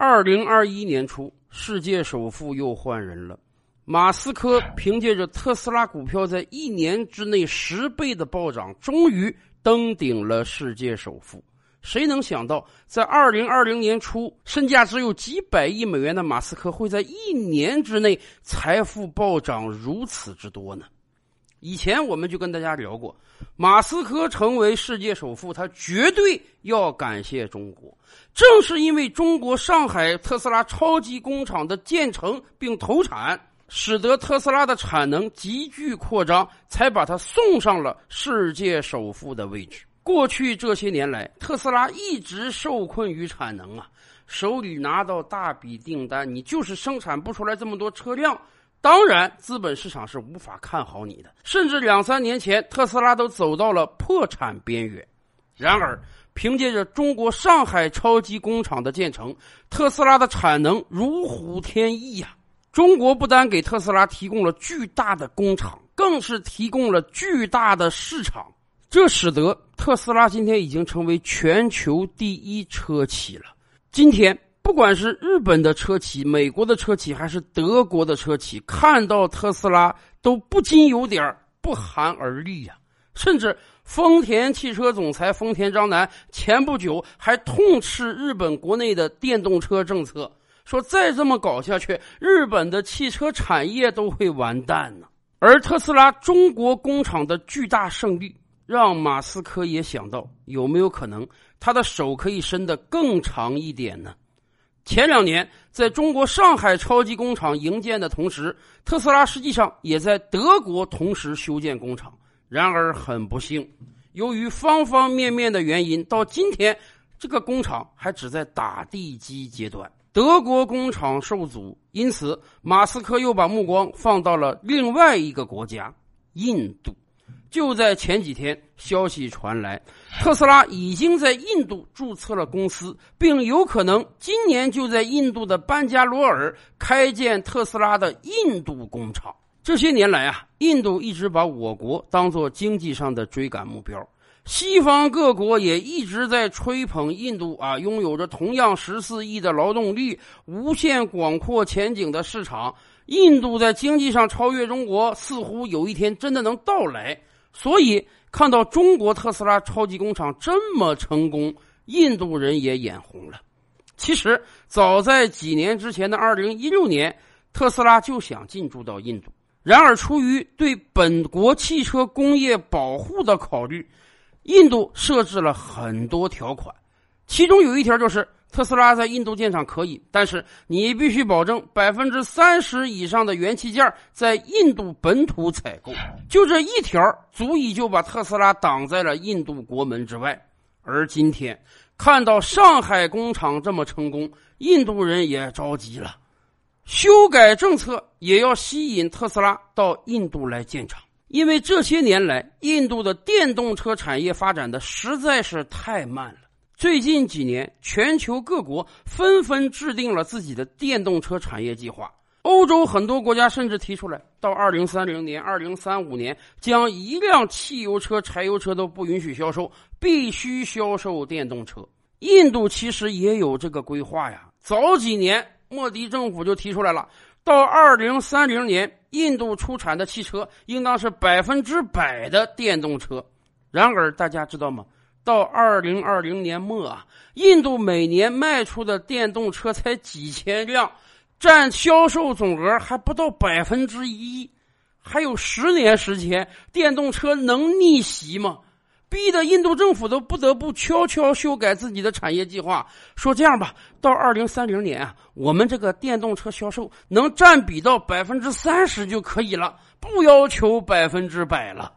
二零二一年初，世界首富又换人了。马斯克凭借着特斯拉股票在一年之内十倍的暴涨，终于登顶了世界首富。谁能想到，在二零二零年初，身价只有几百亿美元的马斯克，会在一年之内财富暴涨如此之多呢？以前我们就跟大家聊过，马斯克成为世界首富，他绝对要感谢中国。正是因为中国上海特斯拉超级工厂的建成并投产，使得特斯拉的产能急剧扩张，才把它送上了世界首富的位置。过去这些年来，特斯拉一直受困于产能啊，手里拿到大笔订单，你就是生产不出来这么多车辆。当然，资本市场是无法看好你的，甚至两三年前，特斯拉都走到了破产边缘。然而，凭借着中国上海超级工厂的建成，特斯拉的产能如虎添翼呀！中国不单给特斯拉提供了巨大的工厂，更是提供了巨大的市场，这使得特斯拉今天已经成为全球第一车企了。今天。不管是日本的车企、美国的车企，还是德国的车企，看到特斯拉都不禁有点不寒而栗呀。甚至丰田汽车总裁丰田章男前不久还痛斥日本国内的电动车政策，说再这么搞下去，日本的汽车产业都会完蛋呢。而特斯拉中国工厂的巨大胜利，让马斯克也想到，有没有可能他的手可以伸得更长一点呢？前两年，在中国上海超级工厂营建的同时，特斯拉实际上也在德国同时修建工厂。然而很不幸，由于方方面面的原因，到今天这个工厂还只在打地基阶段，德国工厂受阻。因此，马斯克又把目光放到了另外一个国家——印度。就在前几天，消息传来，特斯拉已经在印度注册了公司，并有可能今年就在印度的班加罗尔开建特斯拉的印度工厂。这些年来啊，印度一直把我国当做经济上的追赶目标，西方各国也一直在吹捧印度啊，拥有着同样十四亿的劳动力、无限广阔前景的市场。印度在经济上超越中国，似乎有一天真的能到来。所以看到中国特斯拉超级工厂这么成功，印度人也眼红了。其实早在几年之前的二零一六年，特斯拉就想进驻到印度。然而出于对本国汽车工业保护的考虑，印度设置了很多条款，其中有一条就是。特斯拉在印度建厂可以，但是你必须保证百分之三十以上的元器件在印度本土采购。就这一条，足以就把特斯拉挡在了印度国门之外。而今天看到上海工厂这么成功，印度人也着急了，修改政策也要吸引特斯拉到印度来建厂，因为这些年来印度的电动车产业发展的实在是太慢了。最近几年，全球各国纷纷制定了自己的电动车产业计划。欧洲很多国家甚至提出来，到二零三零年、二零三五年，将一辆汽油车、柴油车都不允许销售，必须销售电动车。印度其实也有这个规划呀。早几年，莫迪政府就提出来了，到二零三零年，印度出产的汽车应当是百分之百的电动车。然而，大家知道吗？到二零二零年末啊，印度每年卖出的电动车才几千辆，占销售总额还不到百分之一。还有十年时间，电动车能逆袭吗？逼得印度政府都不得不悄悄修改自己的产业计划，说这样吧，到二零三零年啊，我们这个电动车销售能占比到百分之三十就可以了，不要求百分之百了。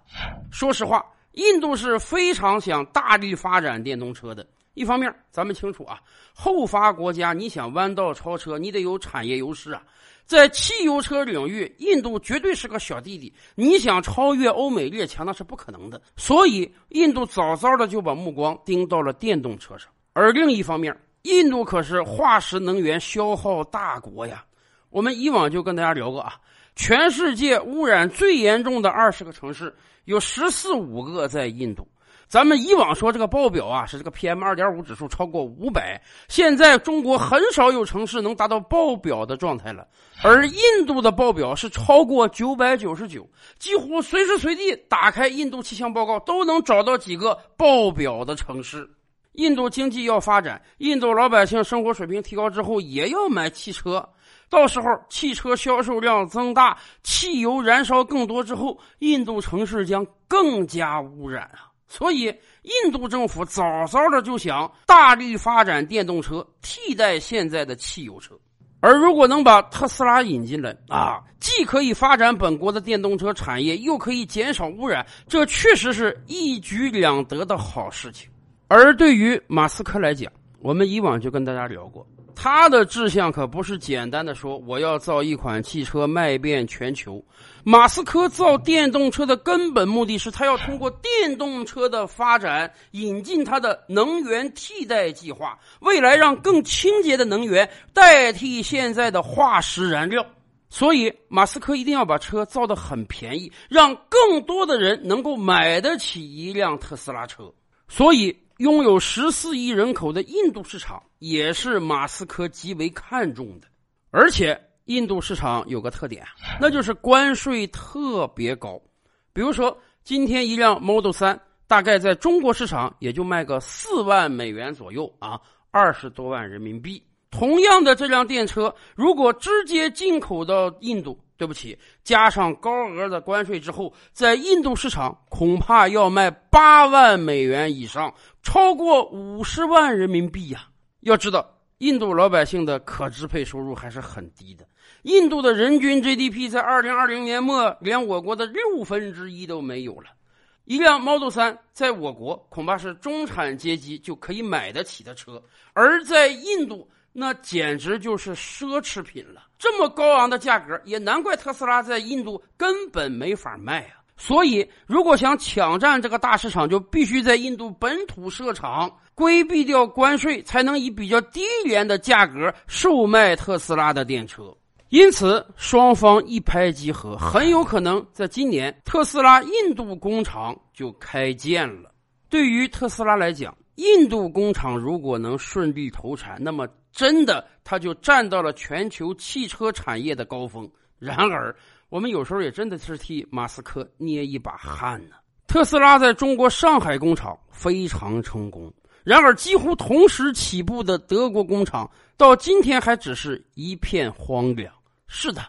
说实话。印度是非常想大力发展电动车的。一方面，咱们清楚啊，后发国家你想弯道超车，你得有产业优势啊。在汽油车领域，印度绝对是个小弟弟，你想超越欧美列强那是不可能的。所以，印度早早的就把目光盯到了电动车上。而另一方面，印度可是化石能源消耗大国呀。我们以往就跟大家聊过啊。全世界污染最严重的二十个城市，有十四五个在印度。咱们以往说这个报表啊是这个 PM 二点五指数超过五百，现在中国很少有城市能达到爆表的状态了。而印度的报表是超过九百九十九，几乎随时随地打开印度气象报告都能找到几个爆表的城市。印度经济要发展，印度老百姓生活水平提高之后也要买汽车，到时候汽车销售量增大，汽油燃烧更多之后，印度城市将更加污染啊。所以，印度政府早早的就想大力发展电动车，替代现在的汽油车。而如果能把特斯拉引进来啊，既可以发展本国的电动车产业，又可以减少污染，这确实是一举两得的好事情。而对于马斯克来讲，我们以往就跟大家聊过。他的志向可不是简单的说我要造一款汽车卖遍全球。马斯克造电动车的根本目的是他要通过电动车的发展引进他的能源替代计划，未来让更清洁的能源代替现在的化石燃料。所以，马斯克一定要把车造得很便宜，让更多的人能够买得起一辆特斯拉车。所以。拥有十四亿人口的印度市场也是马斯克极为看重的，而且印度市场有个特点，那就是关税特别高。比如说，今天一辆 Model 三大概在中国市场也就卖个四万美元左右啊，二十多万人民币。同样的这辆电车，如果直接进口到印度，对不起，加上高额的关税之后，在印度市场恐怕要卖八万美元以上，超过五十万人民币呀！要知道，印度老百姓的可支配收入还是很低的，印度的人均 GDP 在二零二零年末连我国的六分之一都没有了。一辆 Model 三在我国恐怕是中产阶级就可以买得起的车，而在印度。那简直就是奢侈品了！这么高昂的价格，也难怪特斯拉在印度根本没法卖啊！所以，如果想抢占这个大市场，就必须在印度本土设厂，规避掉关税，才能以比较低廉的价格售卖特斯拉的电车。因此，双方一拍即合，很有可能在今年特斯拉印度工厂就开建了。对于特斯拉来讲，印度工厂如果能顺利投产，那么真的他就站到了全球汽车产业的高峰。然而，我们有时候也真的是替马斯克捏一把汗呢。特斯拉在中国上海工厂非常成功，然而几乎同时起步的德国工厂到今天还只是一片荒凉。是的，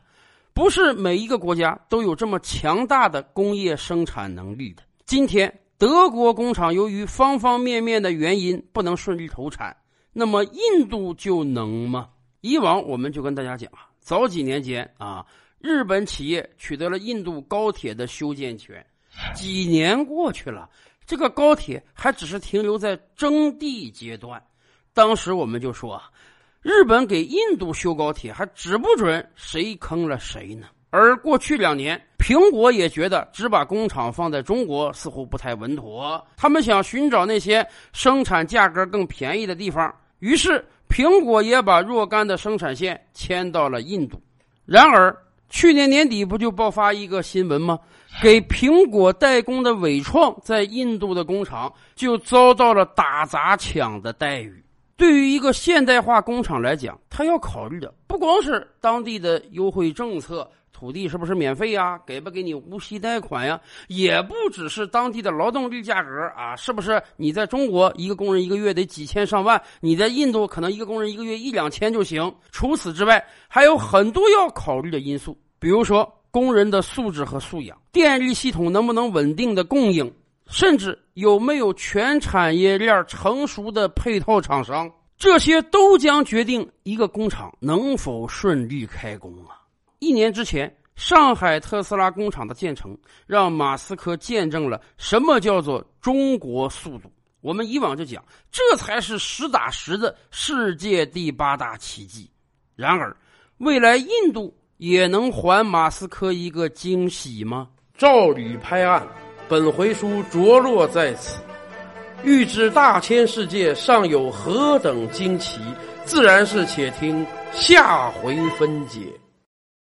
不是每一个国家都有这么强大的工业生产能力的。今天。德国工厂由于方方面面的原因不能顺利投产，那么印度就能吗？以往我们就跟大家讲啊，早几年间啊，日本企业取得了印度高铁的修建权，几年过去了，这个高铁还只是停留在征地阶段。当时我们就说啊，日本给印度修高铁还指不准谁坑了谁呢。而过去两年，苹果也觉得只把工厂放在中国似乎不太稳妥，他们想寻找那些生产价格更便宜的地方，于是苹果也把若干的生产线迁到了印度。然而，去年年底不就爆发一个新闻吗？给苹果代工的伟创在印度的工厂就遭到了打砸抢的待遇。对于一个现代化工厂来讲，他要考虑的不光是当地的优惠政策。土地是不是免费呀？给不给你无息贷款呀？也不只是当地的劳动力价格啊，是不是？你在中国一个工人一个月得几千上万，你在印度可能一个工人一个月一两千就行。除此之外，还有很多要考虑的因素，比如说工人的素质和素养，电力系统能不能稳定的供应，甚至有没有全产业链成熟的配套厂商，这些都将决定一个工厂能否顺利开工啊。一年之前，上海特斯拉工厂的建成，让马斯克见证了什么叫做中国速度。我们以往就讲，这才是实打实的世界第八大奇迹。然而，未来印度也能还马斯克一个惊喜吗？照吕拍案，本回书着落在此。欲知大千世界尚有何等惊奇，自然是且听下回分解。